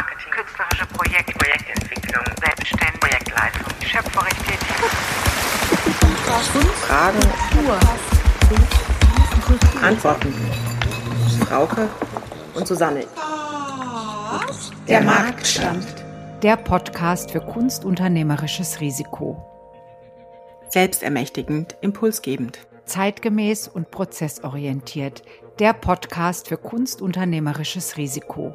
Marketing, künstlerische Projekte, Projektentwicklung, Selbstständigkeit, Projektleitung, schöpferisch tätig. Fragen, Antworten. Frauke und Susanne. Der Marktstand. Der Podcast für kunstunternehmerisches Risiko. Selbstermächtigend, impulsgebend. Zeitgemäß und prozessorientiert. Der Podcast für kunstunternehmerisches Risiko.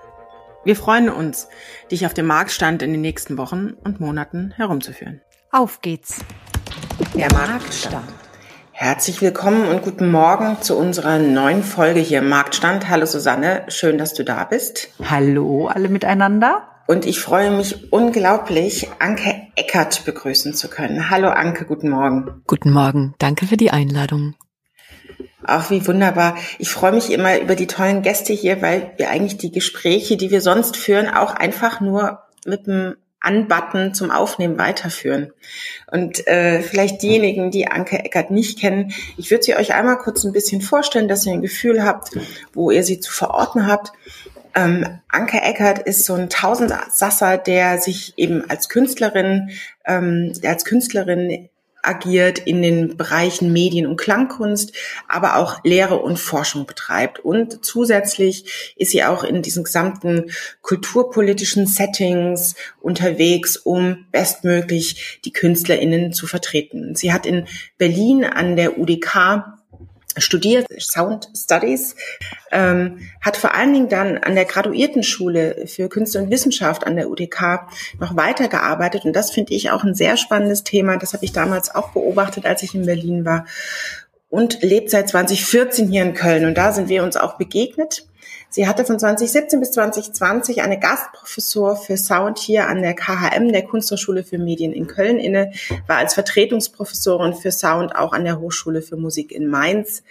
Wir freuen uns, dich auf dem Marktstand in den nächsten Wochen und Monaten herumzuführen. Auf geht's! Der Marktstand. Herzlich willkommen und guten Morgen zu unserer neuen Folge hier im Marktstand. Hallo Susanne, schön, dass du da bist. Hallo alle miteinander. Und ich freue mich unglaublich, Anke Eckert begrüßen zu können. Hallo Anke, guten Morgen. Guten Morgen, danke für die Einladung. Ach, wie wunderbar. Ich freue mich immer über die tollen Gäste hier, weil wir eigentlich die Gespräche, die wir sonst führen, auch einfach nur mit dem Anbutton zum Aufnehmen weiterführen. Und äh, vielleicht diejenigen, die Anke Eckert nicht kennen, ich würde sie euch einmal kurz ein bisschen vorstellen, dass ihr ein Gefühl habt, wo ihr sie zu verorten habt. Ähm, Anke Eckert ist so ein Tausendsasser, der sich eben als Künstlerin, ähm, der als Künstlerin agiert in den Bereichen Medien- und Klangkunst, aber auch Lehre und Forschung betreibt. Und zusätzlich ist sie auch in diesen gesamten kulturpolitischen Settings unterwegs, um bestmöglich die KünstlerInnen zu vertreten. Sie hat in Berlin an der UDK studiert Sound Studies, ähm, hat vor allen Dingen dann an der Graduiertenschule für Künste und Wissenschaft an der UDK noch weitergearbeitet. Und das finde ich auch ein sehr spannendes Thema. Das habe ich damals auch beobachtet, als ich in Berlin war. Und lebt seit 2014 hier in Köln. Und da sind wir uns auch begegnet. Sie hatte von 2017 bis 2020 eine Gastprofessur für Sound hier an der KHM, der Kunsthochschule für Medien in Köln inne, war als Vertretungsprofessorin für Sound auch an der Hochschule für Musik in Mainz.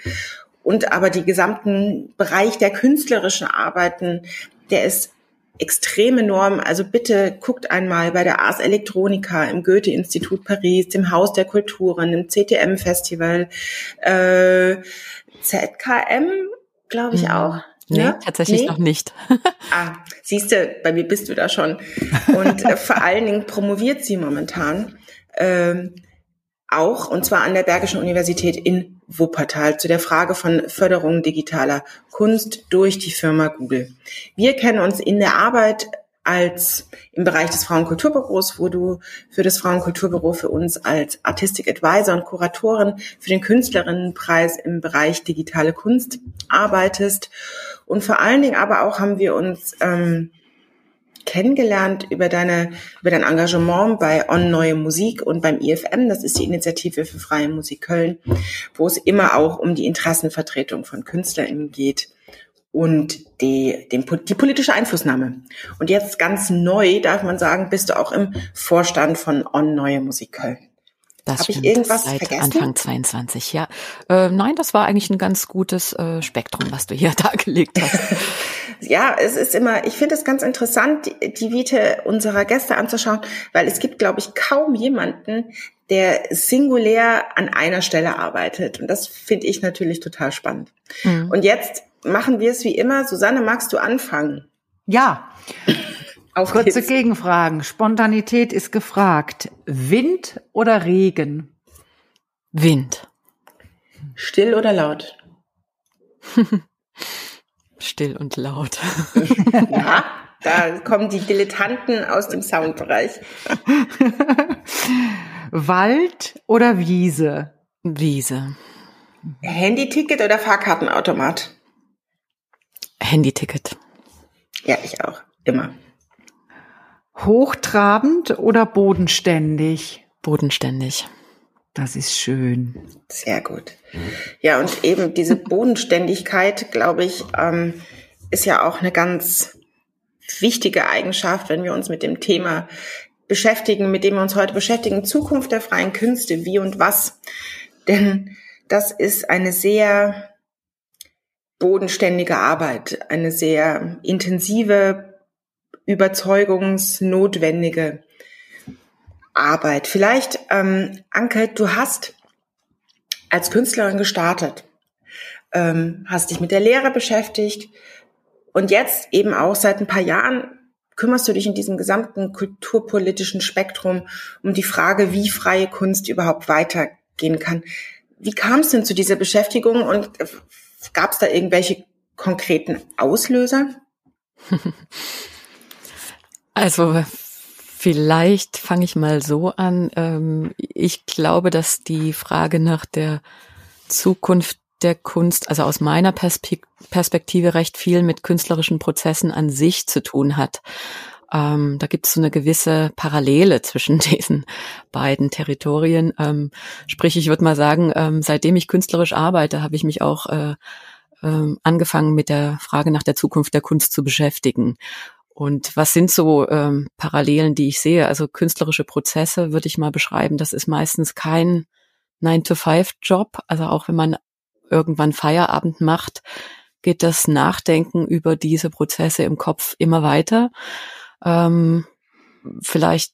Und aber die gesamten Bereich der künstlerischen Arbeiten, der ist extrem enorm. Also bitte guckt einmal bei der Ars Electronica im Goethe-Institut Paris, dem Haus der Kulturen, im CTM-Festival, äh, ZKM, glaube ich Mhm. auch. Nee, Ne? tatsächlich Nee? noch nicht. Ah, siehst du, bei mir bist du da schon. Und äh, vor allen Dingen promoviert sie momentan ähm, auch, und zwar an der Bergischen Universität in Wuppertal, zu der Frage von Förderung digitaler Kunst durch die Firma Google. Wir kennen uns in der Arbeit als im Bereich des Frauenkulturbüros, wo du für das Frauenkulturbüro für uns als Artistic Advisor und Kuratorin für den Künstlerinnenpreis im Bereich digitale Kunst arbeitest. Und vor allen Dingen aber auch haben wir uns ähm, kennengelernt über deine über dein Engagement bei On Neue Musik und beim IFM, das ist die Initiative für freie Musik Köln, wo es immer auch um die Interessenvertretung von KünstlerInnen geht und die, den, die politische Einflussnahme. Und jetzt ganz neu, darf man sagen, bist du auch im Vorstand von On Neue Musik Köln. Das Hab ich irgendwas Seit vergessen? Anfang 22, ja. Äh, nein, das war eigentlich ein ganz gutes äh, Spektrum, was du hier dargelegt hast. Ja, es ist immer, ich finde es ganz interessant, die, die Vite unserer Gäste anzuschauen, weil es gibt, glaube ich, kaum jemanden, der singulär an einer Stelle arbeitet. Und das finde ich natürlich total spannend. Mhm. Und jetzt machen wir es wie immer. Susanne, magst du anfangen? Ja, Auf kurze geht's. Gegenfragen. Spontanität ist gefragt. Wind oder Regen? Wind. Still oder laut? Still und laut. ja, da kommen die Dilettanten aus dem Soundbereich. Wald oder Wiese? Wiese. Handyticket oder Fahrkartenautomat? Handyticket. Ja, ich auch. Immer. Hochtrabend oder bodenständig? Bodenständig. Das ist schön. Sehr gut. Ja, und eben diese Bodenständigkeit, glaube ich, ähm, ist ja auch eine ganz wichtige Eigenschaft, wenn wir uns mit dem Thema beschäftigen, mit dem wir uns heute beschäftigen, Zukunft der freien Künste, wie und was. Denn das ist eine sehr bodenständige Arbeit, eine sehr intensive, überzeugungsnotwendige Arbeit. Vielleicht, ähm, Anke, du hast als Künstlerin gestartet, ähm, hast dich mit der Lehre beschäftigt und jetzt eben auch seit ein paar Jahren kümmerst du dich in diesem gesamten kulturpolitischen Spektrum um die Frage, wie freie Kunst überhaupt weitergehen kann. Wie kam es denn zu dieser Beschäftigung und gab es da irgendwelche konkreten Auslöser? Also vielleicht fange ich mal so an. Ähm, ich glaube, dass die Frage nach der Zukunft der Kunst, also aus meiner Perspektive recht viel mit künstlerischen Prozessen an sich zu tun hat. Ähm, da gibt es so eine gewisse Parallele zwischen diesen beiden Territorien. Ähm, sprich, ich würde mal sagen, ähm, seitdem ich künstlerisch arbeite, habe ich mich auch äh, äh, angefangen mit der Frage nach der Zukunft der Kunst zu beschäftigen. Und was sind so ähm, Parallelen, die ich sehe? Also künstlerische Prozesse würde ich mal beschreiben. Das ist meistens kein 9-to-5-Job. Also auch wenn man irgendwann Feierabend macht, geht das Nachdenken über diese Prozesse im Kopf immer weiter. Ähm, vielleicht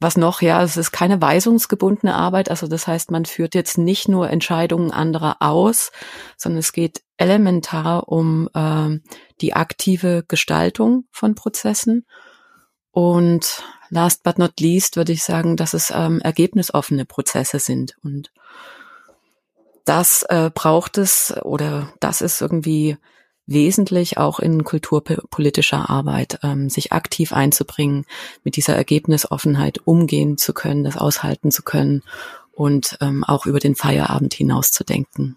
was noch, ja, es ist keine weisungsgebundene Arbeit. Also das heißt, man führt jetzt nicht nur Entscheidungen anderer aus, sondern es geht elementar um äh, die aktive Gestaltung von Prozessen. Und last but not least würde ich sagen, dass es ähm, ergebnisoffene Prozesse sind. Und das äh, braucht es oder das ist irgendwie wesentlich auch in kulturpolitischer Arbeit, ähm, sich aktiv einzubringen, mit dieser Ergebnisoffenheit umgehen zu können, das aushalten zu können und ähm, auch über den Feierabend hinaus zu denken.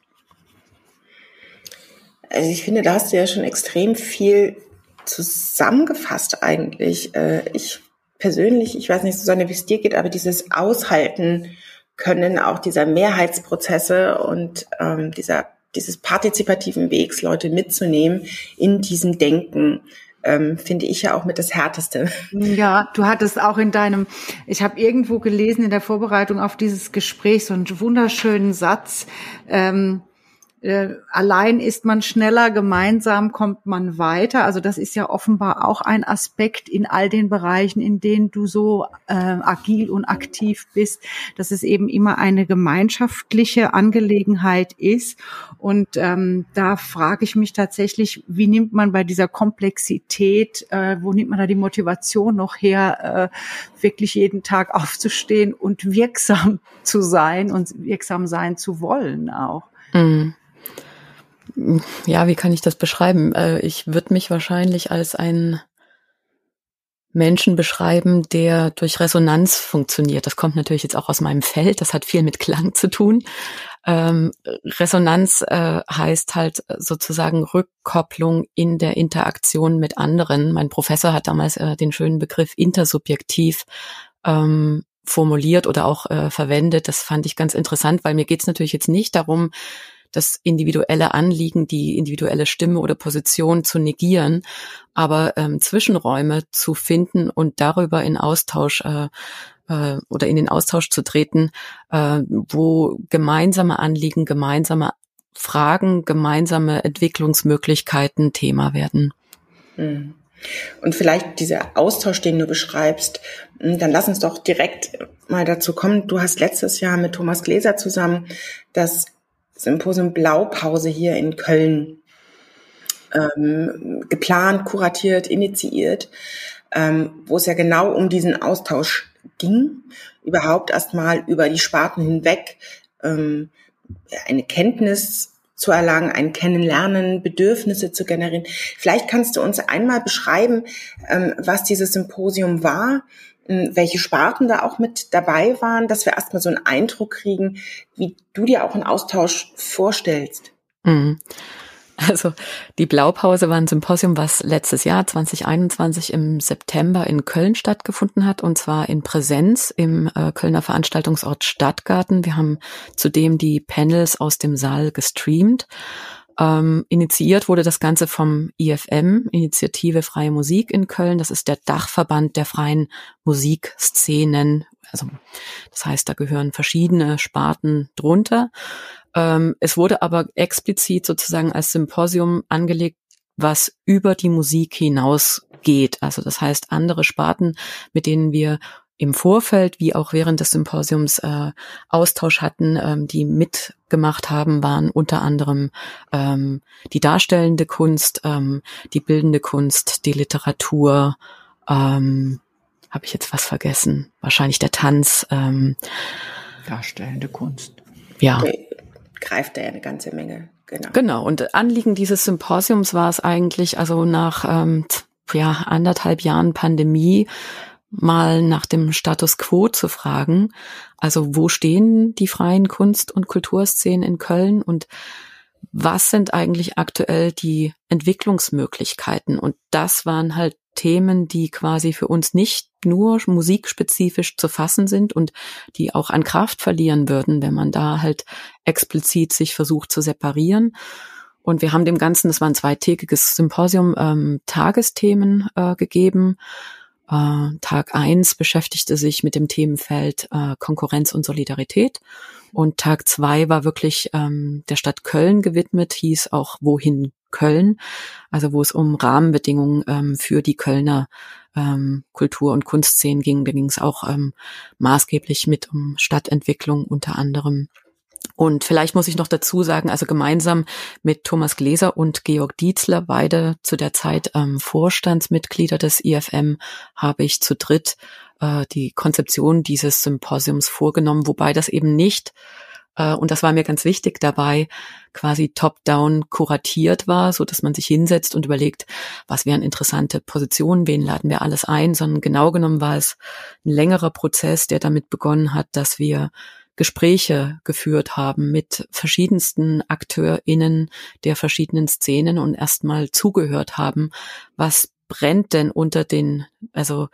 Also ich finde, da hast du ja schon extrem viel zusammengefasst eigentlich. Äh, ich persönlich, ich weiß nicht, Susanne, wie es dir geht, aber dieses Aushalten können auch dieser Mehrheitsprozesse und ähm, dieser dieses partizipativen Wegs, Leute mitzunehmen in diesem Denken, ähm, finde ich ja auch mit das Härteste. Ja, du hattest auch in deinem, ich habe irgendwo gelesen in der Vorbereitung auf dieses Gespräch so einen wunderschönen Satz. Ähm, äh, allein ist man schneller, gemeinsam kommt man weiter. Also das ist ja offenbar auch ein Aspekt in all den Bereichen, in denen du so äh, agil und aktiv bist, dass es eben immer eine gemeinschaftliche Angelegenheit ist. Und ähm, da frage ich mich tatsächlich, wie nimmt man bei dieser Komplexität, äh, wo nimmt man da die Motivation noch her, äh, wirklich jeden Tag aufzustehen und wirksam zu sein und wirksam sein zu wollen auch? Mhm ja, wie kann ich das beschreiben? Äh, ich würde mich wahrscheinlich als einen Menschen beschreiben, der durch Resonanz funktioniert. Das kommt natürlich jetzt auch aus meinem Feld. Das hat viel mit Klang zu tun. Ähm, Resonanz äh, heißt halt sozusagen Rückkopplung in der Interaktion mit anderen. Mein Professor hat damals äh, den schönen Begriff intersubjektiv ähm, formuliert oder auch äh, verwendet. Das fand ich ganz interessant, weil mir geht es natürlich jetzt nicht darum, das individuelle Anliegen, die individuelle Stimme oder Position zu negieren, aber ähm, Zwischenräume zu finden und darüber in Austausch äh, äh, oder in den Austausch zu treten, äh, wo gemeinsame Anliegen, gemeinsame Fragen, gemeinsame Entwicklungsmöglichkeiten Thema werden. Hm. Und vielleicht dieser Austausch, den du beschreibst, hm, dann lass uns doch direkt mal dazu kommen. Du hast letztes Jahr mit Thomas Gläser zusammen das Symposium Blaupause hier in Köln ähm, geplant, kuratiert, initiiert, ähm, wo es ja genau um diesen Austausch ging, überhaupt erstmal über die Sparten hinweg ähm, eine Kenntnis zu erlangen, ein Kennenlernen, Bedürfnisse zu generieren. Vielleicht kannst du uns einmal beschreiben, ähm, was dieses Symposium war, welche Sparten da auch mit dabei waren, dass wir erstmal so einen Eindruck kriegen, wie du dir auch einen Austausch vorstellst. Mhm. Also die Blaupause war ein Symposium, was letztes Jahr 2021 im September in Köln stattgefunden hat und zwar in Präsenz im äh, Kölner Veranstaltungsort Stadtgarten. Wir haben zudem die Panels aus dem Saal gestreamt. Ähm, initiiert wurde das Ganze vom IFM, Initiative Freie Musik in Köln. Das ist der Dachverband der freien Musikszenen. Also das heißt, da gehören verschiedene Sparten drunter. Ähm, es wurde aber explizit sozusagen als Symposium angelegt, was über die Musik hinausgeht. Also das heißt, andere Sparten, mit denen wir im Vorfeld wie auch während des Symposiums äh, Austausch hatten, ähm, die mitgemacht haben, waren unter anderem ähm, die darstellende Kunst, ähm, die bildende Kunst, die Literatur, ähm, habe ich jetzt was vergessen? Wahrscheinlich der Tanz. Ähm, darstellende Kunst. Ja. Okay greift da ja eine ganze Menge. Genau. Genau. Und Anliegen dieses Symposiums war es eigentlich, also nach ähm, ja anderthalb Jahren Pandemie mal nach dem Status quo zu fragen. Also wo stehen die freien Kunst- und Kulturszenen in Köln und was sind eigentlich aktuell die Entwicklungsmöglichkeiten? Und das waren halt Themen, die quasi für uns nicht nur musikspezifisch zu fassen sind und die auch an Kraft verlieren würden, wenn man da halt explizit sich versucht zu separieren. Und wir haben dem Ganzen, das war ein zweitägiges Symposium, ähm, Tagesthemen äh, gegeben. Äh, Tag eins beschäftigte sich mit dem Themenfeld äh, Konkurrenz und Solidarität. Und Tag zwei war wirklich ähm, der Stadt Köln gewidmet, hieß auch Wohin Köln, also wo es um Rahmenbedingungen ähm, für die Kölner ähm, Kultur- und Kunstszenen ging. Da ging es auch ähm, maßgeblich mit um Stadtentwicklung unter anderem. Und vielleicht muss ich noch dazu sagen, also gemeinsam mit Thomas Gläser und Georg Dietzler, beide zu der Zeit ähm, Vorstandsmitglieder des IFM, habe ich zu dritt äh, die Konzeption dieses Symposiums vorgenommen, wobei das eben nicht äh, und das war mir ganz wichtig dabei, quasi top-down kuratiert war, so dass man sich hinsetzt und überlegt, was wären interessante Positionen, wen laden wir alles ein, sondern genau genommen war es ein längerer Prozess, der damit begonnen hat, dass wir Gespräche geführt haben mit verschiedensten AkteurInnen der verschiedenen Szenen und erstmal zugehört haben, was brennt denn unter den, also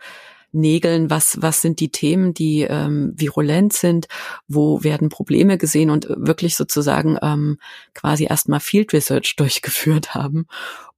Nägeln, was, was sind die Themen, die ähm, virulent sind, wo werden Probleme gesehen und wirklich sozusagen ähm, quasi erstmal Field Research durchgeführt haben,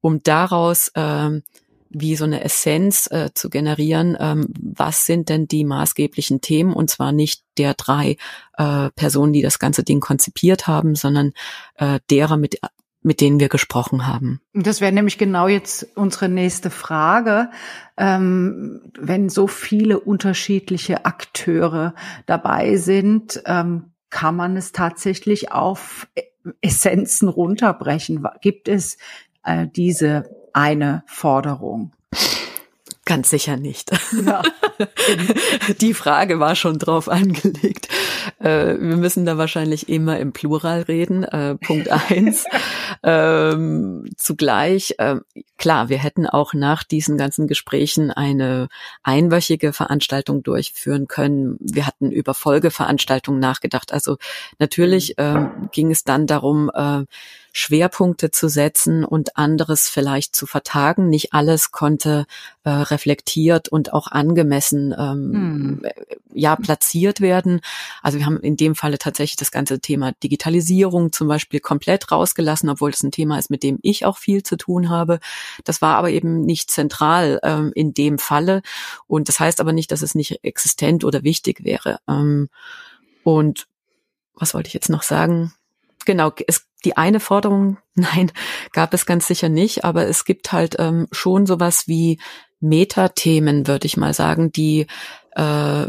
um daraus ähm, wie so eine Essenz äh, zu generieren, ähm, was sind denn die maßgeblichen Themen und zwar nicht der drei äh, Personen, die das ganze Ding konzipiert haben, sondern äh, derer, mit mit denen wir gesprochen haben. Das wäre nämlich genau jetzt unsere nächste Frage. Ähm, wenn so viele unterschiedliche Akteure dabei sind, ähm, kann man es tatsächlich auf Essenzen runterbrechen? Gibt es äh, diese eine Forderung? Ganz sicher nicht. Ja. Die Frage war schon drauf angelegt. Äh, wir müssen da wahrscheinlich immer im Plural reden. Äh, Punkt eins. ähm, zugleich, äh, klar, wir hätten auch nach diesen ganzen Gesprächen eine einwöchige Veranstaltung durchführen können. Wir hatten über Folgeveranstaltungen nachgedacht. Also natürlich äh, ging es dann darum, äh, Schwerpunkte zu setzen und anderes vielleicht zu vertagen. Nicht alles konnte äh, reflektiert und auch angemessen ähm, hm. ja platziert werden. Also wir haben in dem Falle tatsächlich das ganze Thema Digitalisierung zum Beispiel komplett rausgelassen, obwohl es ein Thema ist, mit dem ich auch viel zu tun habe. Das war aber eben nicht zentral ähm, in dem Falle und das heißt aber nicht, dass es nicht existent oder wichtig wäre. Ähm, und was wollte ich jetzt noch sagen? Genau, es die eine Forderung, nein, gab es ganz sicher nicht, aber es gibt halt ähm, schon sowas wie Metathemen, würde ich mal sagen, die äh,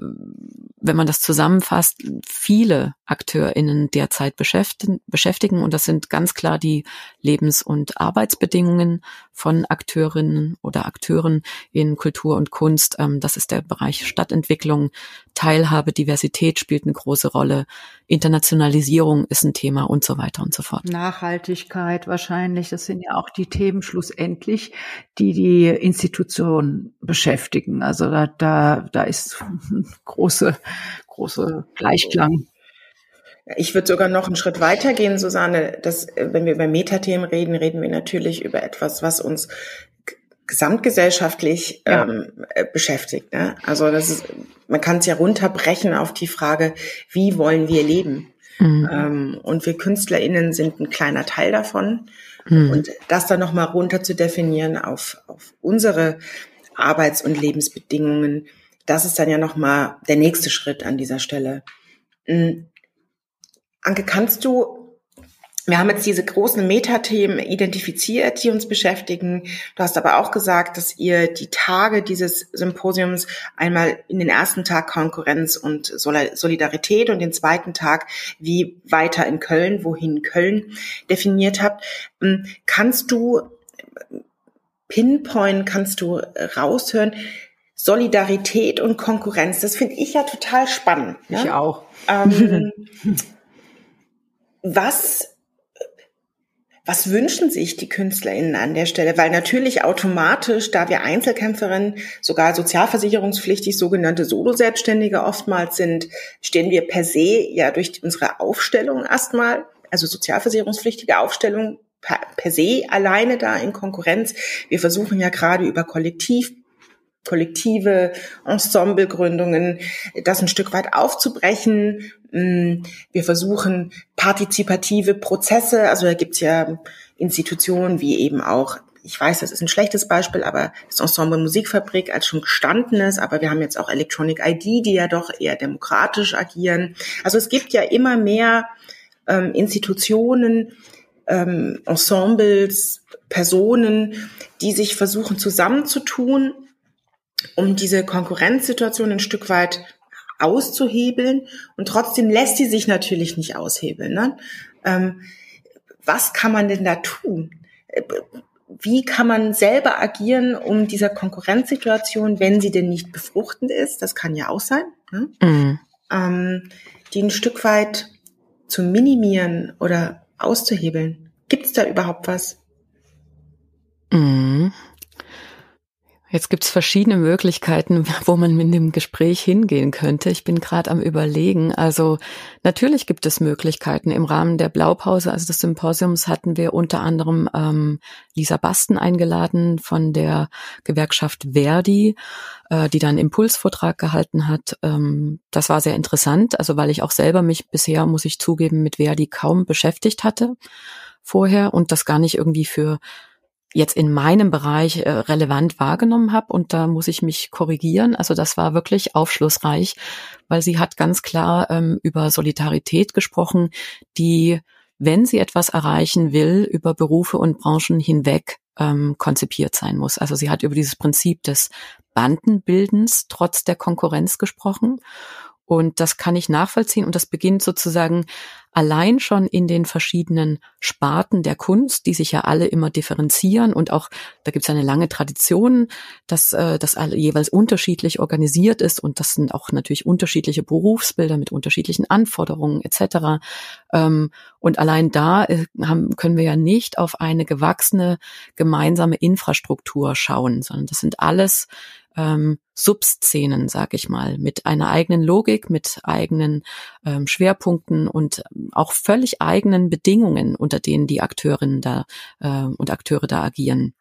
wenn man das zusammenfasst, viele AkteurInnen derzeit beschäftigen. Und das sind ganz klar die Lebens- und Arbeitsbedingungen von Akteurinnen oder Akteuren in Kultur und Kunst. Ähm, das ist der Bereich Stadtentwicklung. Teilhabe, Diversität spielt eine große Rolle. Internationalisierung ist ein Thema und so weiter und so fort. Nachhaltigkeit wahrscheinlich. Das sind ja auch die Themen schlussendlich, die die Institutionen beschäftigen. Also da, da, da ist große große Gleichklang. Ich würde sogar noch einen Schritt weiter gehen, Susanne. Dass, wenn wir über Metathemen reden, reden wir natürlich über etwas, was uns gesamtgesellschaftlich ja. ähm, äh, beschäftigt. Ne? Also das ist, man kann es ja runterbrechen auf die Frage, wie wollen wir leben? Mhm. Ähm, und wir KünstlerInnen sind ein kleiner Teil davon. Mhm. Und das dann nochmal runter zu definieren auf, auf unsere Arbeits- und Lebensbedingungen, das ist dann ja nochmal der nächste Schritt an dieser Stelle. Mhm. Anke, kannst du wir haben jetzt diese großen Metathemen identifiziert, die uns beschäftigen. Du hast aber auch gesagt, dass ihr die Tage dieses Symposiums einmal in den ersten Tag Konkurrenz und Solidarität und den zweiten Tag wie weiter in Köln, wohin Köln definiert habt. Mhm. Kannst du pinpoint, kannst du raushören, Solidarität und Konkurrenz. Das finde ich ja total spannend. Ich ne? auch. Ähm, was, was wünschen sich die KünstlerInnen an der Stelle? Weil natürlich automatisch, da wir Einzelkämpferinnen, sogar sozialversicherungspflichtig sogenannte Solo-Selbstständige oftmals sind, stehen wir per se ja durch unsere Aufstellung erstmal, also sozialversicherungspflichtige Aufstellung per, per se alleine da in Konkurrenz. Wir versuchen ja gerade über Kollektiv kollektive Ensemblegründungen, das ein Stück weit aufzubrechen. Mm, wir versuchen partizipative Prozesse, also da gibt's ja Institutionen wie eben auch ich weiß, das ist ein schlechtes Beispiel, aber das Ensemble Musikfabrik als schon gestandenes, aber wir haben jetzt auch Electronic ID, die ja doch eher demokratisch agieren. Also es gibt ja immer mehr ähm, Institutionen, ähm, Ensembles, Personen, die sich versuchen zusammenzutun um diese Konkurrenzsituation ein Stück weit auszuhebeln. Und trotzdem lässt sie sich natürlich nicht aushebeln. Ne? Ähm, was kann man denn da tun? Wie kann man selber agieren, um dieser Konkurrenzsituation, wenn sie denn nicht befruchtend ist, das kann ja auch sein, ne? mhm. ähm, die ein Stück weit zu minimieren oder auszuhebeln? Gibt es da überhaupt was? Mhm. Jetzt gibt's verschiedene Möglichkeiten, wo man mit dem Gespräch hingehen könnte. Ich bin gerade am Überlegen. Also natürlich gibt es Möglichkeiten. Im Rahmen der Blaupause, also des Symposiums, hatten wir unter anderem ähm, Lisa Basten eingeladen von der Gewerkschaft Verdi, äh, die dann Impulsvortrag gehalten hat. Ähm, das war sehr interessant, also weil ich auch selber mich bisher, muss ich zugeben, mit Verdi kaum beschäftigt hatte vorher und das gar nicht irgendwie für jetzt in meinem Bereich äh, relevant wahrgenommen habe und da muss ich mich korrigieren. Also das war wirklich aufschlussreich, weil sie hat ganz klar ähm, über Solidarität gesprochen, die, wenn sie etwas erreichen will, über Berufe und Branchen hinweg ähm, konzipiert sein muss. Also sie hat über dieses Prinzip des Bandenbildens trotz der Konkurrenz gesprochen und das kann ich nachvollziehen und das beginnt sozusagen allein schon in den verschiedenen Sparten der Kunst, die sich ja alle immer differenzieren und auch, da gibt es eine lange Tradition, dass äh, das alle jeweils unterschiedlich organisiert ist und das sind auch natürlich unterschiedliche Berufsbilder mit unterschiedlichen Anforderungen etc. Ähm, und allein da äh, haben, können wir ja nicht auf eine gewachsene gemeinsame Infrastruktur schauen, sondern das sind alles ähm, Subszenen, sag ich mal, mit einer eigenen Logik, mit eigenen ähm, Schwerpunkten und auch völlig eigenen Bedingungen, unter denen die Akteurinnen da äh, und Akteure da agieren.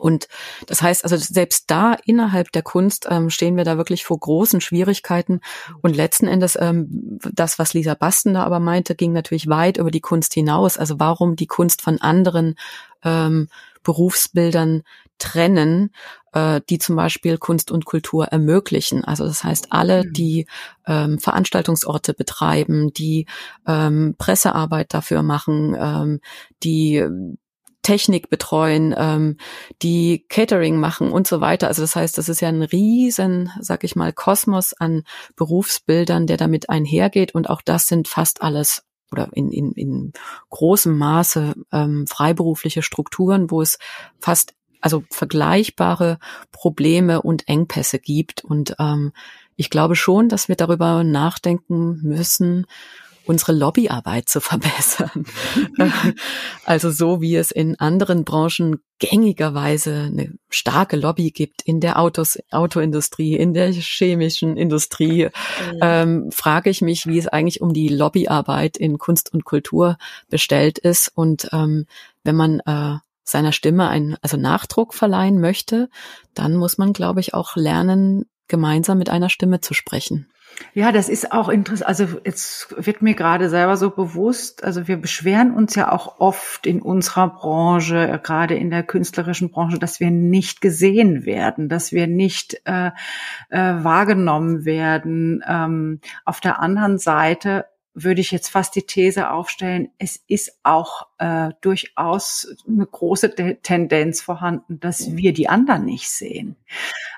Und das heißt also, selbst da innerhalb der Kunst ähm, stehen wir da wirklich vor großen Schwierigkeiten. Und letzten Endes, ähm, das, was Lisa Basten da aber meinte, ging natürlich weit über die Kunst hinaus. Also warum die Kunst von anderen ähm, Berufsbildern trennen, äh, die zum Beispiel Kunst und Kultur ermöglichen. Also das heißt, alle, mhm. die ähm, Veranstaltungsorte betreiben, die ähm, Pressearbeit dafür machen, ähm, die Technik betreuen, ähm, die Catering machen und so weiter. Also das heißt, das ist ja ein riesen, sag ich mal, Kosmos an Berufsbildern, der damit einhergeht. Und auch das sind fast alles oder in, in, in großem Maße ähm, freiberufliche Strukturen, wo es fast also vergleichbare Probleme und Engpässe gibt. Und ähm, ich glaube schon, dass wir darüber nachdenken müssen, unsere Lobbyarbeit zu verbessern. also so wie es in anderen Branchen gängigerweise eine starke Lobby gibt, in der Autos, Autoindustrie, in der chemischen Industrie, mhm. ähm, frage ich mich, wie es eigentlich um die Lobbyarbeit in Kunst und Kultur bestellt ist. Und ähm, wenn man äh, seiner Stimme einen, also Nachdruck verleihen möchte, dann muss man, glaube ich, auch lernen, gemeinsam mit einer Stimme zu sprechen. Ja, das ist auch interessant. Also jetzt wird mir gerade selber so bewusst, also wir beschweren uns ja auch oft in unserer Branche, gerade in der künstlerischen Branche, dass wir nicht gesehen werden, dass wir nicht äh, äh, wahrgenommen werden. Ähm, auf der anderen Seite würde ich jetzt fast die These aufstellen, es ist auch äh, durchaus eine große Tendenz vorhanden, dass wir die anderen nicht sehen.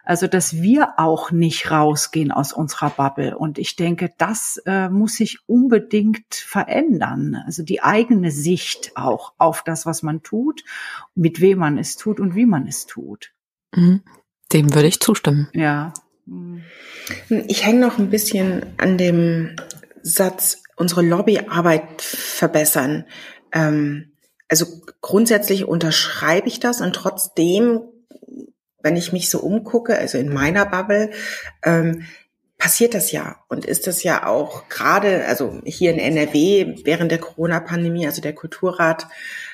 Also dass wir auch nicht rausgehen aus unserer Bubble. Und ich denke, das äh, muss sich unbedingt verändern. Also die eigene Sicht auch auf das, was man tut, mit wem man es tut und wie man es tut. Mhm. Dem würde ich zustimmen. Ja. Ich hänge noch ein bisschen an dem Satz, unsere Lobbyarbeit verbessern. Ähm, also grundsätzlich unterschreibe ich das und trotzdem wenn ich mich so umgucke, also in meiner Bubble, ähm, passiert das ja und ist das ja auch gerade, also hier in NRW während der Corona-Pandemie, also der Kulturrat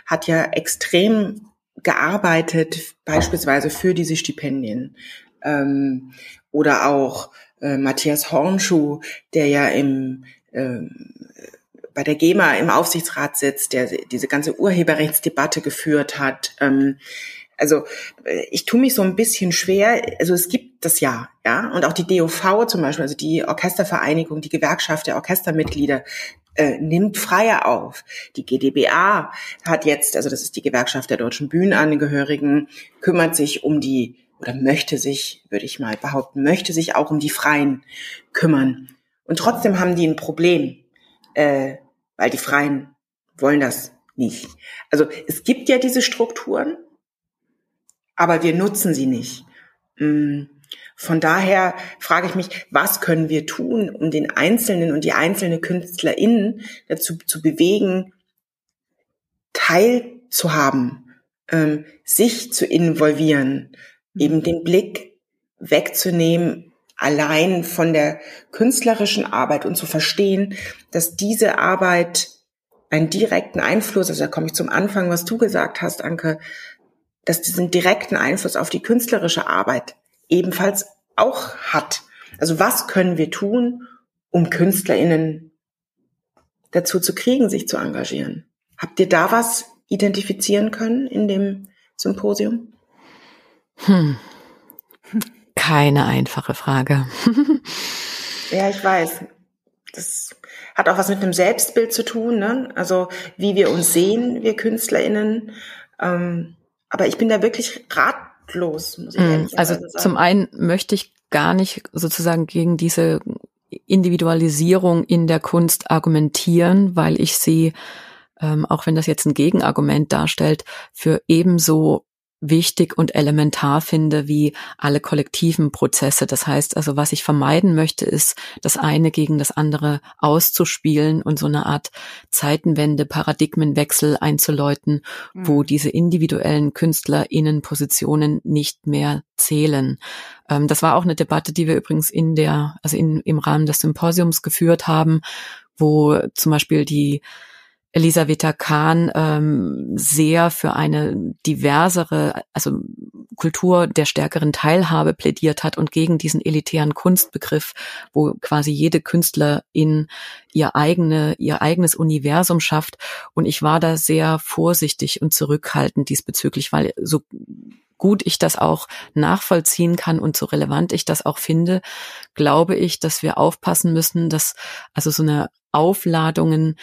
hat ja extrem gearbeitet, beispielsweise für diese Stipendien. Ähm, oder auch äh, Matthias Hornschuh, der ja im bei der GEMA im Aufsichtsrat sitzt, der diese ganze Urheberrechtsdebatte geführt hat. Ähm, also äh, ich tue mich so ein bisschen schwer. Also es gibt das ja, ja, und auch die DOV zum Beispiel, also die Orchestervereinigung, die Gewerkschaft der Orchestermitglieder, äh, nimmt Freie auf. Die GdBA hat jetzt, also das ist die Gewerkschaft der deutschen Bühnenangehörigen, kümmert sich um die oder möchte sich, würde ich mal behaupten, möchte sich auch um die Freien kümmern. Und trotzdem haben die ein Problem, äh, weil die Freien wollen das nicht. Also es gibt ja diese Strukturen, aber wir nutzen sie nicht. Mm. Von daher frage ich mich, was können wir tun, um den Einzelnen und die einzelne KünstlerInnen dazu zu bewegen, teilzuhaben, ähm, sich zu involvieren, eben den Blick wegzunehmen, allein von der künstlerischen Arbeit und zu verstehen, dass diese Arbeit einen direkten Einfluss, also da komme ich zum Anfang, was du gesagt hast, Anke, dass diesen direkten Einfluss auf die künstlerische Arbeit ebenfalls auch hat. Also was können wir tun, um KünstlerInnen dazu zu kriegen, sich zu engagieren? Habt ihr da was identifizieren können in dem Symposium? Hm. Keine einfache Frage. ja, ich weiß. Das hat auch was mit einem Selbstbild zu tun, ne? Also wie wir uns sehen, wir KünstlerInnen. Ähm, aber ich bin da wirklich ratlos, muss ich mm, ehrlich also sagen. Also zum einen möchte ich gar nicht sozusagen gegen diese Individualisierung in der Kunst argumentieren, weil ich sie, ähm, auch wenn das jetzt ein Gegenargument darstellt, für ebenso wichtig und elementar finde wie alle kollektiven Prozesse. Das heißt also, was ich vermeiden möchte, ist, das eine gegen das andere auszuspielen und so eine Art Zeitenwende, Paradigmenwechsel einzuläuten, mhm. wo diese individuellen KünstlerInnen-Positionen nicht mehr zählen. Ähm, das war auch eine Debatte, die wir übrigens in der, also in, im Rahmen des Symposiums geführt haben, wo zum Beispiel die Elisaveta Kahn ähm, sehr für eine diversere, also Kultur der stärkeren Teilhabe plädiert hat und gegen diesen elitären Kunstbegriff, wo quasi jede Künstlerin ihr eigene, ihr eigenes Universum schafft. Und ich war da sehr vorsichtig und zurückhaltend diesbezüglich, weil so gut ich das auch nachvollziehen kann und so relevant ich das auch finde, glaube ich, dass wir aufpassen müssen, dass also so eine Aufladungen,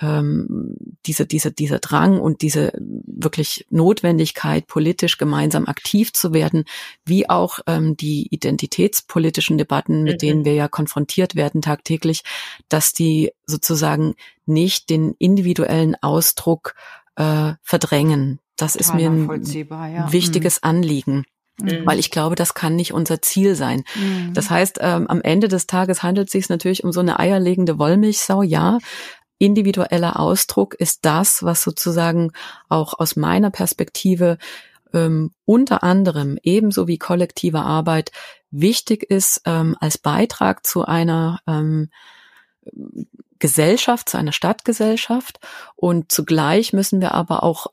ähm, diese, diese, dieser Drang und diese wirklich Notwendigkeit, politisch gemeinsam aktiv zu werden, wie auch ähm, die identitätspolitischen Debatten, mit mhm. denen wir ja konfrontiert werden tagtäglich, dass die sozusagen nicht den individuellen Ausdruck äh, verdrängen. Das ist mir ein ja. wichtiges mhm. Anliegen. Mhm. Weil ich glaube, das kann nicht unser Ziel sein. Mhm. Das heißt, ähm, am Ende des Tages handelt es sich natürlich um so eine eierlegende Wollmilchsau, ja. Individueller Ausdruck ist das, was sozusagen auch aus meiner Perspektive ähm, unter anderem ebenso wie kollektive Arbeit wichtig ist ähm, als Beitrag zu einer ähm, Gesellschaft, zu einer Stadtgesellschaft. Und zugleich müssen wir aber auch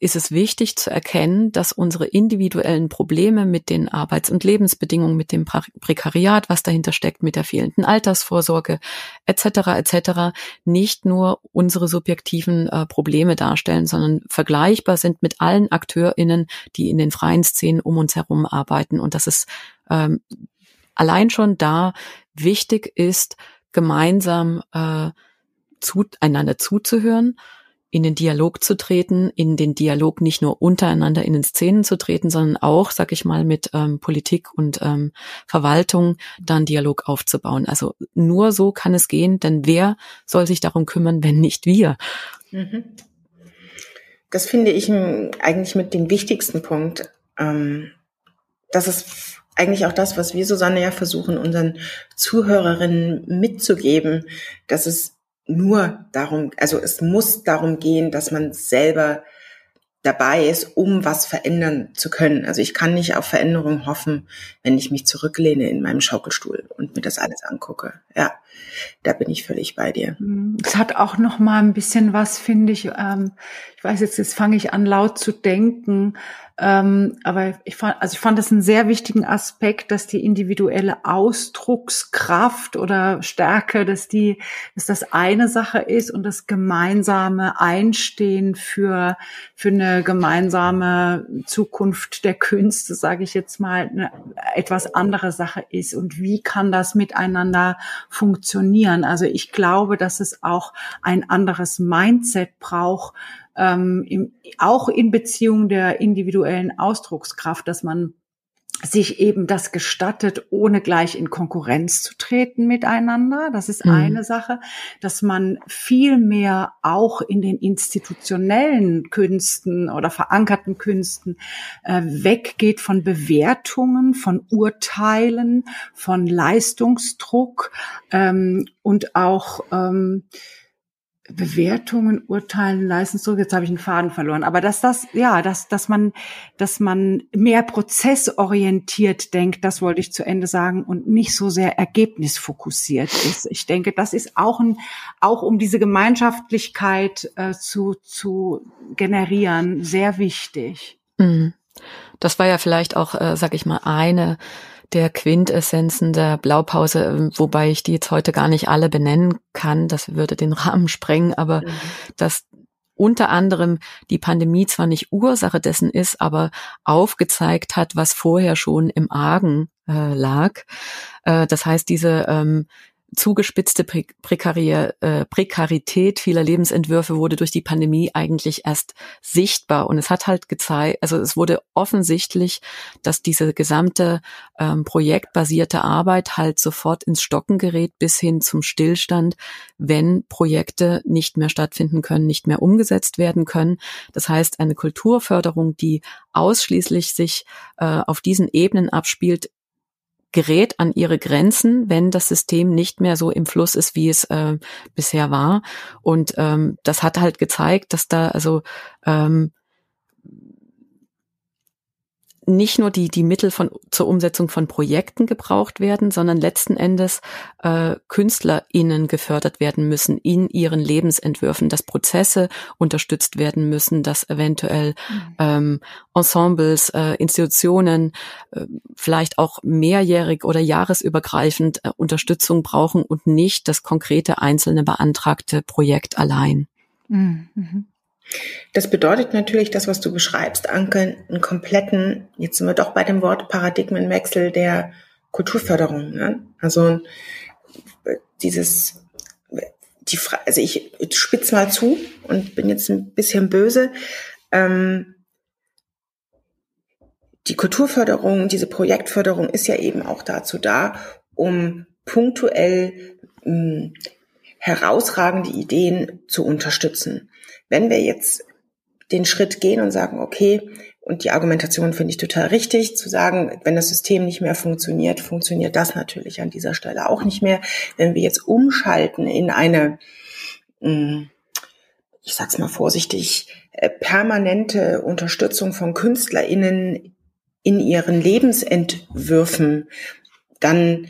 ist es wichtig zu erkennen, dass unsere individuellen Probleme mit den Arbeits- und Lebensbedingungen, mit dem Prekariat, was dahinter steckt, mit der fehlenden Altersvorsorge etc. etc. nicht nur unsere subjektiven äh, Probleme darstellen, sondern vergleichbar sind mit allen AkteurInnen, die in den freien Szenen um uns herum arbeiten und dass es ähm, allein schon da wichtig ist, gemeinsam äh, zu, einander zuzuhören in den Dialog zu treten, in den Dialog nicht nur untereinander in den Szenen zu treten, sondern auch, sag ich mal, mit ähm, Politik und ähm, Verwaltung dann Dialog aufzubauen. Also nur so kann es gehen, denn wer soll sich darum kümmern, wenn nicht wir? Mhm. Das finde ich eigentlich mit dem wichtigsten Punkt. Ähm, das ist eigentlich auch das, was wir, Susanne, ja versuchen, unseren Zuhörerinnen mitzugeben, dass es nur darum, also es muss darum gehen, dass man selber dabei ist, um was verändern zu können. Also ich kann nicht auf Veränderung hoffen, wenn ich mich zurücklehne in meinem Schaukelstuhl und mir das alles angucke. Ja, da bin ich völlig bei dir. Es hat auch noch mal ein bisschen was, finde ich. Ähm, ich weiß jetzt, jetzt fange ich an laut zu denken. Ähm, aber ich fand, also ich fand das einen sehr wichtigen Aspekt, dass die individuelle Ausdruckskraft oder Stärke, dass die, dass das eine Sache ist und das gemeinsame Einstehen für, für eine gemeinsame Zukunft der Künste, sage ich jetzt mal, eine etwas andere Sache ist. Und wie kann das miteinander funktionieren? Also ich glaube, dass es auch ein anderes Mindset braucht, ähm, im, auch in Beziehung der individuellen Ausdruckskraft, dass man sich eben das gestattet, ohne gleich in Konkurrenz zu treten miteinander. Das ist mhm. eine Sache, dass man viel mehr auch in den institutionellen Künsten oder verankerten Künsten äh, weggeht von Bewertungen, von Urteilen, von Leistungsdruck ähm, und auch ähm, Bewertungen, Urteilen, Leistungsdruck, jetzt habe ich einen Faden verloren, aber dass das, ja, dass, dass man, dass man mehr prozessorientiert denkt, das wollte ich zu Ende sagen, und nicht so sehr ergebnisfokussiert ist. Ich denke, das ist auch ein, auch um diese Gemeinschaftlichkeit äh, zu, zu generieren, sehr wichtig. Mhm. Das war ja vielleicht auch, äh, sag ich mal, eine der Quintessenzen der Blaupause, ähm, wobei ich die jetzt heute gar nicht alle benennen kann, das würde den Rahmen sprengen, aber mhm. dass unter anderem die Pandemie zwar nicht Ursache dessen ist, aber aufgezeigt hat, was vorher schon im Argen äh, lag. Äh, das heißt, diese ähm, zugespitzte Pre Prekarier, äh, Prekarität vieler Lebensentwürfe wurde durch die Pandemie eigentlich erst sichtbar. Und es hat halt gezeigt, also es wurde offensichtlich, dass diese gesamte ähm, projektbasierte Arbeit halt sofort ins Stocken gerät bis hin zum Stillstand, wenn Projekte nicht mehr stattfinden können, nicht mehr umgesetzt werden können. Das heißt, eine Kulturförderung, die ausschließlich sich äh, auf diesen Ebenen abspielt, gerät an ihre Grenzen, wenn das System nicht mehr so im Fluss ist, wie es äh, bisher war. Und ähm, das hat halt gezeigt, dass da also ähm, nicht nur die, die Mittel von, zur Umsetzung von Projekten gebraucht werden, sondern letzten Endes äh, KünstlerInnen gefördert werden müssen in ihren Lebensentwürfen, dass Prozesse unterstützt werden müssen, dass eventuell mhm. ähm, Ensembles, äh, Institutionen äh, vielleicht auch mehrjährig oder jahresübergreifend äh, Unterstützung brauchen und nicht das konkrete einzelne beantragte Projekt allein. Mhm. Das bedeutet natürlich, das, was du beschreibst, Anke, einen kompletten, jetzt sind wir doch bei dem Wort Paradigmenwechsel der Kulturförderung. Ne? Also dieses die also ich spitz mal zu und bin jetzt ein bisschen böse. Ähm, die Kulturförderung, diese Projektförderung ist ja eben auch dazu da, um punktuell mh, hm, herausragende Ideen zu unterstützen. Wenn wir jetzt den Schritt gehen und sagen, okay, und die Argumentation finde ich total richtig, zu sagen, wenn das System nicht mehr funktioniert, funktioniert das natürlich an dieser Stelle auch nicht mehr. Wenn wir jetzt umschalten in eine, hm, ich sag's mal vorsichtig, äh, permanente Unterstützung von KünstlerInnen in ihren Lebensentwürfen, dann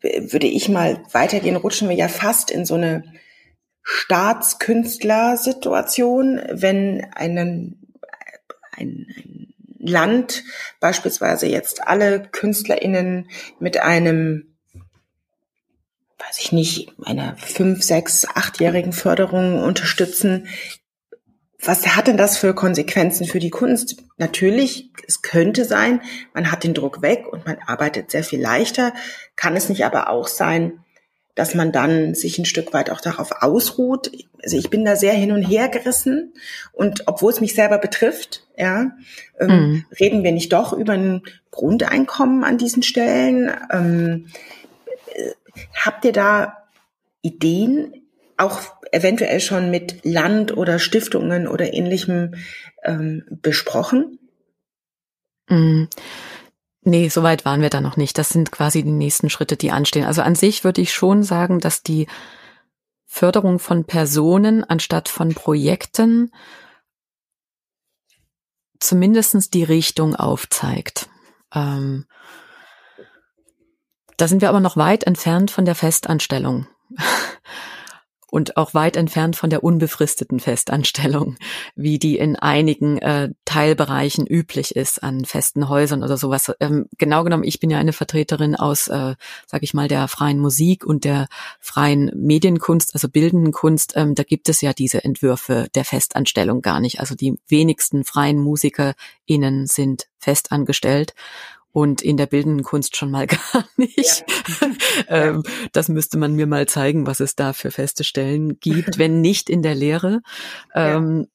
würde ich mal weitergehen, rutschen wir ja fast in so eine Staatskünstlersituation, wenn einen, ein, ein Land beispielsweise jetzt alle KünstlerInnen mit einem weiß ich nicht, einer fünf, sechs, achtjährigen Förderung unterstützen, was hat denn das für Konsequenzen für die Kunst? Natürlich, es könnte sein, man hat den Druck weg und man arbeitet sehr viel leichter. Kann es nicht aber auch sein, dass man dann sich ein Stück weit auch darauf ausruht? Also ich bin da sehr hin und her gerissen und obwohl es mich selber betrifft, ja, ähm, mhm. reden wir nicht doch über ein Grundeinkommen an diesen Stellen? Ähm, äh, habt ihr da Ideen, auch eventuell schon mit Land oder Stiftungen oder ähnlichem ähm, besprochen? Mm. Nee, so weit waren wir da noch nicht. Das sind quasi die nächsten Schritte, die anstehen. Also an sich würde ich schon sagen, dass die Förderung von Personen anstatt von Projekten zumindestens die Richtung aufzeigt. Ähm, da sind wir aber noch weit entfernt von der Festanstellung und auch weit entfernt von der unbefristeten Festanstellung, wie die in einigen äh, Teilbereichen üblich ist an festen Häusern oder sowas. Ähm, genau genommen, ich bin ja eine Vertreterin aus, äh, sage ich mal, der freien Musik und der freien Medienkunst, also bildenden Kunst. Ähm, da gibt es ja diese Entwürfe der Festanstellung gar nicht. Also die wenigsten freien MusikerInnen sind festangestellt und in der bildenden Kunst schon mal gar nicht. Ja. ähm, das müsste man mir mal zeigen, was es da für feste Stellen gibt, wenn nicht in der Lehre. Ähm,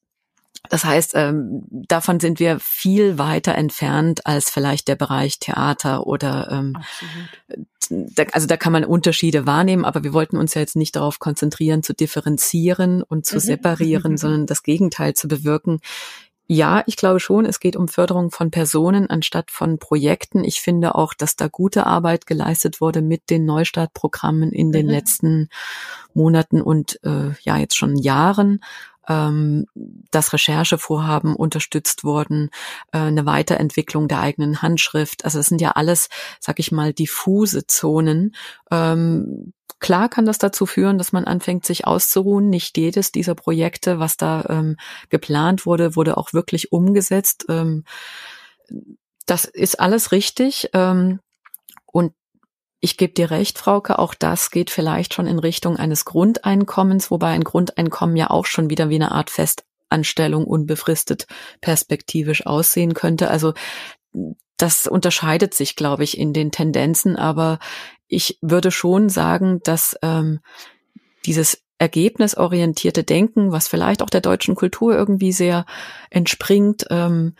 das heißt, ähm, davon sind wir viel weiter entfernt als vielleicht der Bereich Theater oder ähm, da, also da kann man Unterschiede wahrnehmen, aber wir wollten uns ja jetzt nicht darauf konzentrieren, zu differenzieren und zu mhm. separieren, sondern das Gegenteil zu bewirken, ja, ich glaube schon, es geht um Förderung von Personen anstatt von Projekten. Ich finde auch, dass da gute Arbeit geleistet wurde mit den Neustartprogrammen in den mhm. letzten Monaten und äh, ja jetzt schon Jahren ähm, das Recherchevorhaben unterstützt worden, äh, eine Weiterentwicklung der eigenen Handschrift. Also es sind ja alles, sag ich mal, diffuse Zonen. Ähm, klar kann das dazu führen, dass man anfängt, sich auszuruhen. Nicht jedes dieser Projekte, was da ähm, geplant wurde, wurde auch wirklich umgesetzt. Ähm, das ist alles richtig. Ähm, ich gebe dir recht, Frauke, auch das geht vielleicht schon in Richtung eines Grundeinkommens, wobei ein Grundeinkommen ja auch schon wieder wie eine Art Festanstellung unbefristet perspektivisch aussehen könnte. Also das unterscheidet sich, glaube ich, in den Tendenzen, aber ich würde schon sagen, dass ähm, dieses ergebnisorientierte Denken, was vielleicht auch der deutschen Kultur irgendwie sehr entspringt, ähm,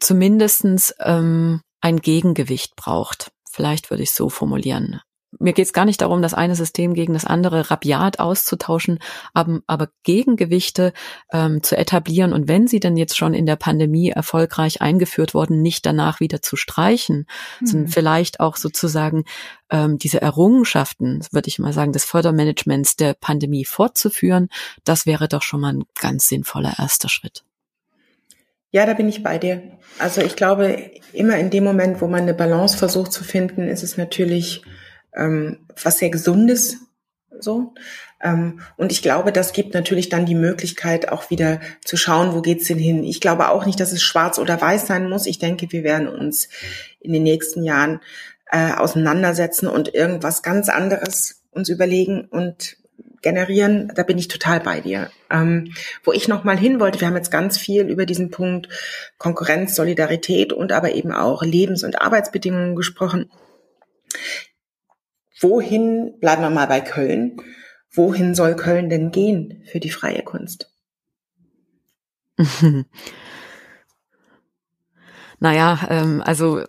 zumindestens ähm, ein Gegengewicht braucht. Vielleicht würde ich so formulieren. Mir geht es gar nicht darum, das eine System gegen das andere rabiat auszutauschen, aber, aber Gegengewichte ähm, zu etablieren und wenn sie denn jetzt schon in der Pandemie erfolgreich eingeführt wurden, nicht danach wieder zu streichen, mhm. sondern vielleicht auch sozusagen ähm, diese Errungenschaften, würde ich mal sagen, des Fördermanagements der Pandemie fortzuführen, das wäre doch schon mal ein ganz sinnvoller erster Schritt. Ja, da bin ich bei dir. Also ich glaube, immer in dem Moment, wo man eine Balance versucht zu finden, ist es natürlich ähm, was sehr Gesundes so. Ähm, und ich glaube, das gibt natürlich dann die Möglichkeit, auch wieder zu schauen, wo geht's denn hin. Ich glaube auch nicht, dass es schwarz oder weiß sein muss. Ich denke, wir werden uns in den nächsten Jahren äh, auseinandersetzen und irgendwas ganz anderes uns überlegen und generieren, da bin ich total bei dir. Ähm, wo ich noch mal hin wollte, wir haben jetzt ganz viel über diesen Punkt Konkurrenz, Solidarität und aber eben auch Lebens- und Arbeitsbedingungen gesprochen. wohin, bleiben wir mal bei Köln, wohin soll Köln denn gehen für die freie Kunst? naja, ähm, also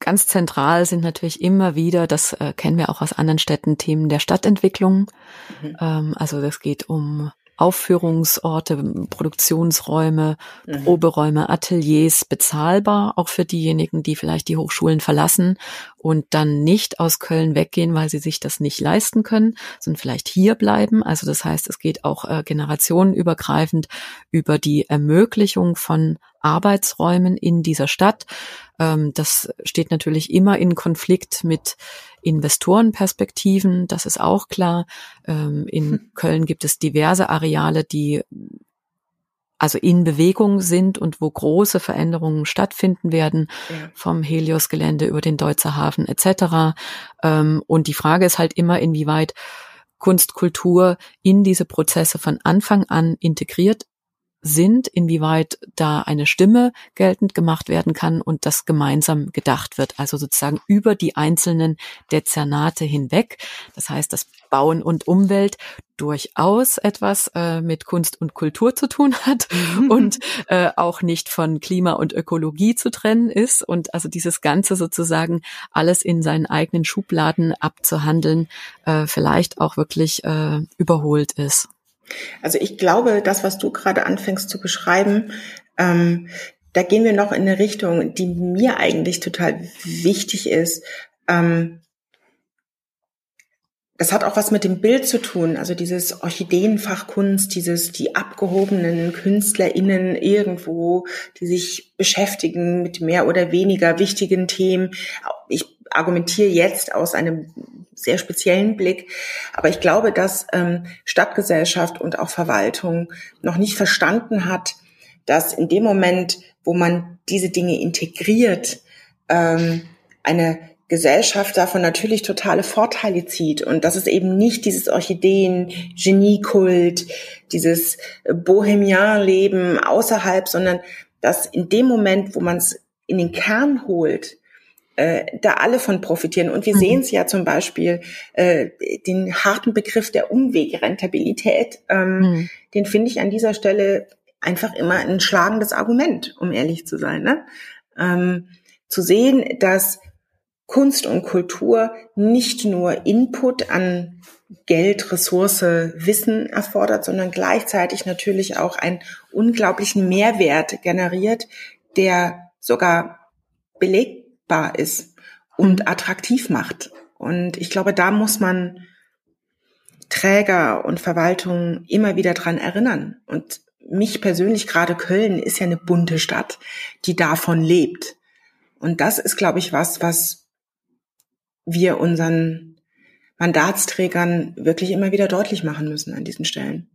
ganz zentral sind natürlich immer wieder, das äh, kennen wir auch aus anderen Städten, Themen der Stadtentwicklung. Mhm. Ähm, also das geht um Aufführungsorte, Produktionsräume, mhm. Proberäume, Ateliers bezahlbar, auch für diejenigen, die vielleicht die Hochschulen verlassen und dann nicht aus Köln weggehen, weil sie sich das nicht leisten können, sondern vielleicht hier bleiben. Also das heißt, es geht auch äh, generationenübergreifend über die Ermöglichung von Arbeitsräumen in dieser Stadt. Ähm, das steht natürlich immer in Konflikt mit Investorenperspektiven, das ist auch klar. Ähm, in hm. Köln gibt es diverse Areale, die also in Bewegung sind und wo große Veränderungen stattfinden werden, ja. vom Helios-Gelände über den Deutzer Hafen etc. Ähm, und die Frage ist halt immer, inwieweit Kunst, Kultur in diese Prozesse von Anfang an integriert sind, inwieweit da eine Stimme geltend gemacht werden kann und das gemeinsam gedacht wird, also sozusagen über die einzelnen Dezernate hinweg. Das heißt, dass Bauen und Umwelt durchaus etwas äh, mit Kunst und Kultur zu tun hat mhm. und äh, auch nicht von Klima und Ökologie zu trennen ist und also dieses Ganze sozusagen alles in seinen eigenen Schubladen abzuhandeln, äh, vielleicht auch wirklich äh, überholt ist. Also ich glaube, das, was du gerade anfängst zu beschreiben, ähm, da gehen wir noch in eine Richtung, die mir eigentlich total wichtig ist. Ähm, das hat auch was mit dem Bild zu tun, also dieses Orchideenfachkunst, dieses die abgehobenen KünstlerInnen irgendwo, die sich beschäftigen mit mehr oder weniger wichtigen Themen. Ich argumentiere jetzt aus einem sehr speziellen Blick. Aber ich glaube, dass ähm, Stadtgesellschaft und auch Verwaltung noch nicht verstanden hat, dass in dem Moment, wo man diese Dinge integriert, ähm, eine Gesellschaft davon natürlich totale Vorteile zieht und dass es eben nicht dieses Orchideen-Geniekult, dieses Bohemian-Leben außerhalb, sondern dass in dem Moment, wo man es in den Kern holt, äh, da alle von profitieren. Und wir mhm. sehen es ja zum Beispiel, äh, den harten Begriff der Umwegrentabilität, ähm, mhm. den finde ich an dieser Stelle einfach immer ein schlagendes Argument, um ehrlich zu sein. Ne? Ähm, zu sehen, dass Kunst und Kultur nicht nur Input an Geld, Ressource, Wissen erfordert, sondern gleichzeitig natürlich auch einen unglaublichen Mehrwert generiert, der sogar belegt sichtbar ist und attraktiv macht. Und ich glaube, da muss man Träger und Verwaltung immer wieder dran erinnern. Und mich persönlich, gerade Köln, ist ja eine bunte Stadt, die davon lebt. Und das ist, glaube ich, was, was wir unseren Mandatsträgern wirklich immer wieder deutlich machen müssen an diesen Stellen.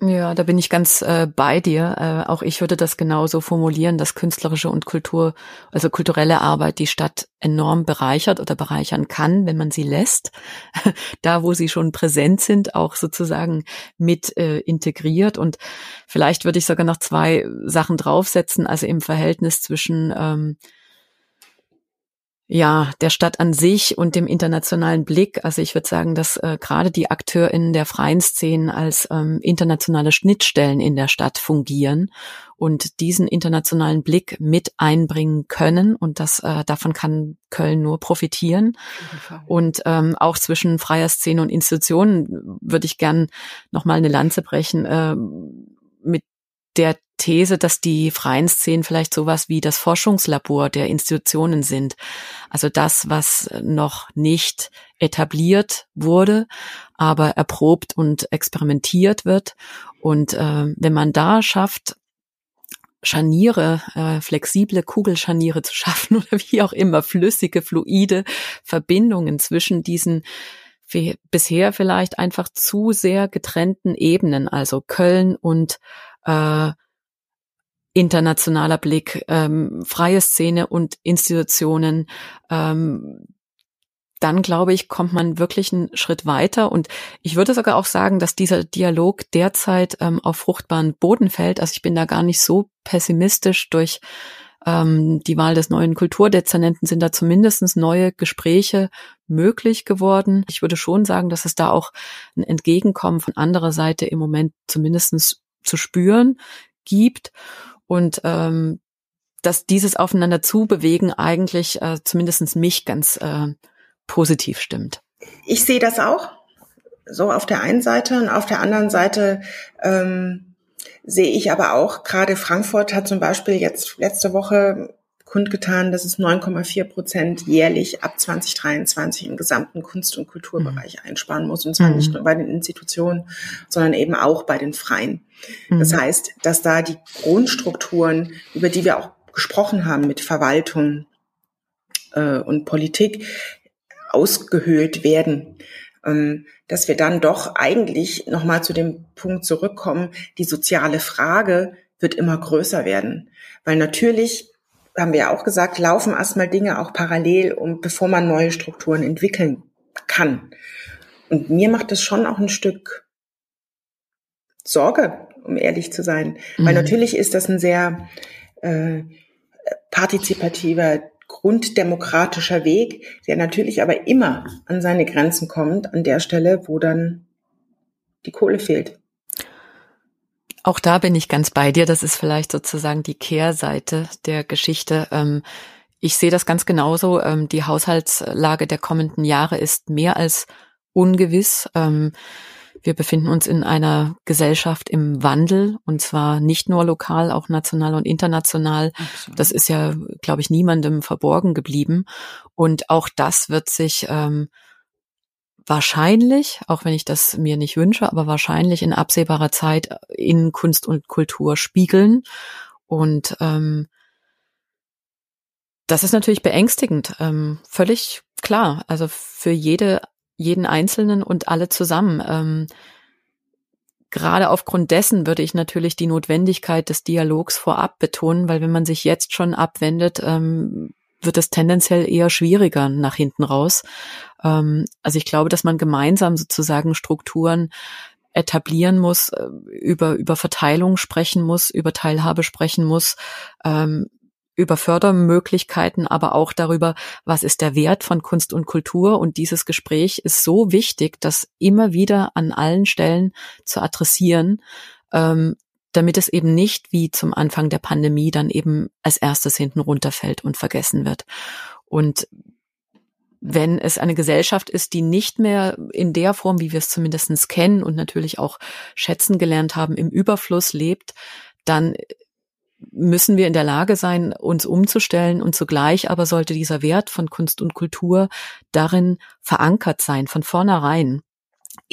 Ja, da bin ich ganz äh, bei dir. Äh, auch ich würde das genauso formulieren, dass künstlerische und Kultur, also kulturelle Arbeit die Stadt enorm bereichert oder bereichern kann, wenn man sie lässt. da, wo sie schon präsent sind, auch sozusagen mit äh, integriert. Und vielleicht würde ich sogar noch zwei Sachen draufsetzen, also im Verhältnis zwischen ähm, ja, der Stadt an sich und dem internationalen Blick. Also ich würde sagen, dass äh, gerade die AkteurInnen der freien Szenen als ähm, internationale Schnittstellen in der Stadt fungieren und diesen internationalen Blick mit einbringen können. Und das äh, davon kann Köln nur profitieren. Und ähm, auch zwischen freier Szene und Institutionen würde ich gern nochmal eine Lanze brechen. Äh, mit der These, dass die freien Szenen vielleicht sowas wie das Forschungslabor der Institutionen sind. Also das, was noch nicht etabliert wurde, aber erprobt und experimentiert wird. Und äh, wenn man da schafft, Scharniere, äh, flexible Kugelscharniere zu schaffen oder wie auch immer, flüssige, fluide Verbindungen zwischen diesen bisher vielleicht einfach zu sehr getrennten Ebenen, also Köln und äh, internationaler Blick, ähm, freie Szene und Institutionen, ähm, dann glaube ich, kommt man wirklich einen Schritt weiter. Und ich würde sogar auch sagen, dass dieser Dialog derzeit ähm, auf fruchtbaren Boden fällt. Also ich bin da gar nicht so pessimistisch durch ähm, die Wahl des neuen Kulturdezernenten sind da zumindestens neue Gespräche möglich geworden. Ich würde schon sagen, dass es da auch ein Entgegenkommen von anderer Seite im Moment zumindestens zu spüren gibt und ähm, dass dieses Aufeinander zubewegen eigentlich äh, zumindest mich ganz äh, positiv stimmt. Ich sehe das auch so auf der einen Seite und auf der anderen Seite ähm, sehe ich aber auch, gerade Frankfurt hat zum Beispiel jetzt letzte Woche kundgetan, dass es 9,4 Prozent jährlich ab 2023 im gesamten Kunst- und Kulturbereich mhm. einsparen muss. Und zwar mhm. nicht nur bei den Institutionen, sondern eben auch bei den Freien. Mhm. Das heißt, dass da die Grundstrukturen, über die wir auch gesprochen haben mit Verwaltung äh, und Politik, ausgehöhlt werden. Ähm, dass wir dann doch eigentlich nochmal zu dem Punkt zurückkommen, die soziale Frage wird immer größer werden. Weil natürlich, haben wir ja auch gesagt, laufen erstmal Dinge auch parallel, um, bevor man neue Strukturen entwickeln kann. Und mir macht es schon auch ein Stück Sorge, um ehrlich zu sein. Mhm. Weil natürlich ist das ein sehr äh, partizipativer grunddemokratischer Weg, der natürlich aber immer an seine Grenzen kommt, an der Stelle, wo dann die Kohle fehlt. Auch da bin ich ganz bei dir. Das ist vielleicht sozusagen die Kehrseite der Geschichte. Ähm, ich sehe das ganz genauso. Ähm, die Haushaltslage der kommenden Jahre ist mehr als ungewiss. Ähm, wir befinden uns in einer Gesellschaft im Wandel und zwar nicht nur lokal, auch national und international. Absolut. Das ist ja, glaube ich, niemandem verborgen geblieben. Und auch das wird sich ähm, wahrscheinlich, auch wenn ich das mir nicht wünsche, aber wahrscheinlich in absehbarer Zeit in Kunst und Kultur spiegeln. Und ähm, das ist natürlich beängstigend, ähm, völlig klar. Also für jede jeden Einzelnen und alle zusammen. Ähm, gerade aufgrund dessen würde ich natürlich die Notwendigkeit des Dialogs vorab betonen, weil wenn man sich jetzt schon abwendet, ähm, wird es tendenziell eher schwieriger nach hinten raus. Ähm, also ich glaube, dass man gemeinsam sozusagen Strukturen etablieren muss, äh, über, über Verteilung sprechen muss, über Teilhabe sprechen muss, ähm, über Fördermöglichkeiten, aber auch darüber, was ist der Wert von Kunst und Kultur. Und dieses Gespräch ist so wichtig, das immer wieder an allen Stellen zu adressieren, ähm, damit es eben nicht wie zum Anfang der Pandemie dann eben als erstes hinten runterfällt und vergessen wird. Und wenn es eine Gesellschaft ist, die nicht mehr in der Form, wie wir es zumindestens kennen und natürlich auch schätzen gelernt haben, im Überfluss lebt, dann müssen wir in der Lage sein, uns umzustellen und zugleich aber sollte dieser Wert von Kunst und Kultur darin verankert sein, von vornherein.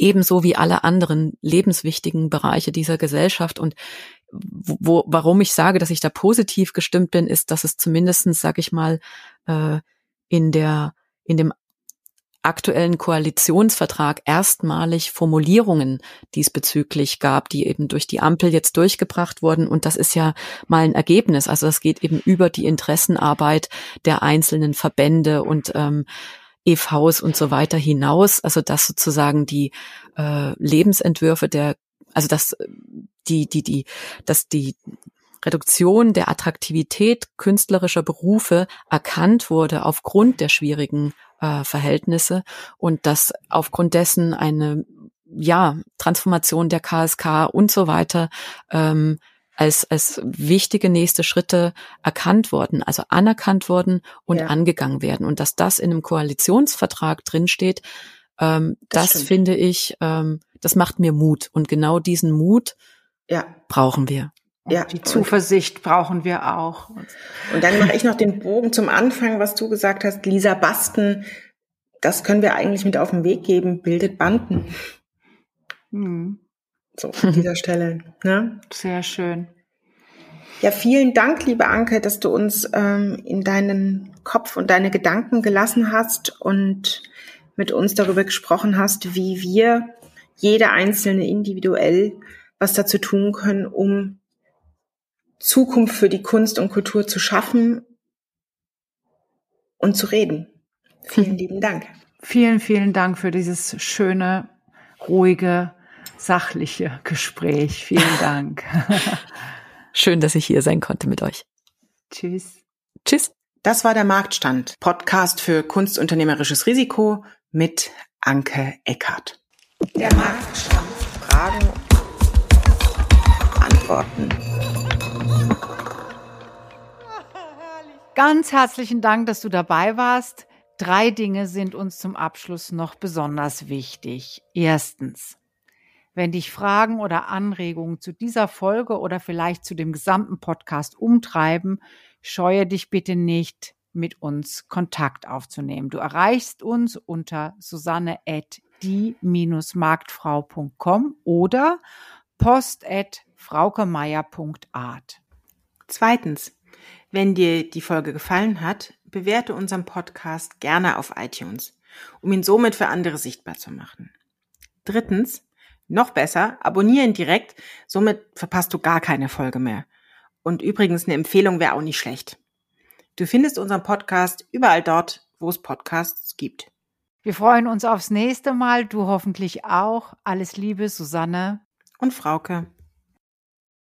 Ebenso wie alle anderen lebenswichtigen Bereiche dieser Gesellschaft. Und wo, warum ich sage, dass ich da positiv gestimmt bin, ist, dass es zumindestens, sag ich mal, äh, in der in dem aktuellen Koalitionsvertrag erstmalig Formulierungen diesbezüglich gab, die eben durch die Ampel jetzt durchgebracht wurden. Und das ist ja mal ein Ergebnis. Also das geht eben über die Interessenarbeit der einzelnen Verbände und ähm, EVs und so weiter hinaus. Also dass sozusagen die äh, Lebensentwürfe der, also dass die, die, die, dass die Reduktion der Attraktivität künstlerischer Berufe erkannt wurde aufgrund der schwierigen äh, Verhältnisse und dass aufgrund dessen eine ja Transformation der KSK und so weiter ähm, als als wichtige nächste Schritte erkannt worden, also anerkannt worden und ja. angegangen werden und dass das in einem Koalitionsvertrag drinsteht, ähm, das, das finde ich, ähm, das macht mir Mut und genau diesen Mut ja. brauchen wir. Ja. Die Zuversicht brauchen wir auch. Und dann mache ich noch den Bogen zum Anfang, was du gesagt hast, Lisa Basten. Das können wir eigentlich mit auf den Weg geben, bildet Banden. Hm. So, an dieser Stelle. Ne? Sehr schön. Ja, vielen Dank, liebe Anke, dass du uns ähm, in deinen Kopf und deine Gedanken gelassen hast und mit uns darüber gesprochen hast, wie wir jeder Einzelne individuell was dazu tun können, um Zukunft für die Kunst und Kultur zu schaffen und zu reden. Vielen lieben Dank. Vielen, vielen Dank für dieses schöne, ruhige, sachliche Gespräch. Vielen Dank. Schön, dass ich hier sein konnte mit euch. Tschüss. Tschüss. Das war der Marktstand. Podcast für kunstunternehmerisches Risiko mit Anke Eckhardt. Der Marktstand. Fragen, Antworten. Ganz herzlichen Dank, dass du dabei warst. Drei Dinge sind uns zum Abschluss noch besonders wichtig. Erstens, wenn dich Fragen oder Anregungen zu dieser Folge oder vielleicht zu dem gesamten Podcast umtreiben, scheue dich bitte nicht, mit uns Kontakt aufzunehmen. Du erreichst uns unter susanne at die-marktfrau.com oder post at fraukemeier.art. Zweitens, wenn dir die Folge gefallen hat, bewerte unseren Podcast gerne auf iTunes, um ihn somit für andere sichtbar zu machen. Drittens, noch besser, abonniere ihn direkt, somit verpasst du gar keine Folge mehr. Und übrigens, eine Empfehlung wäre auch nicht schlecht. Du findest unseren Podcast überall dort, wo es Podcasts gibt. Wir freuen uns aufs nächste Mal, du hoffentlich auch. Alles Liebe, Susanne und Frauke.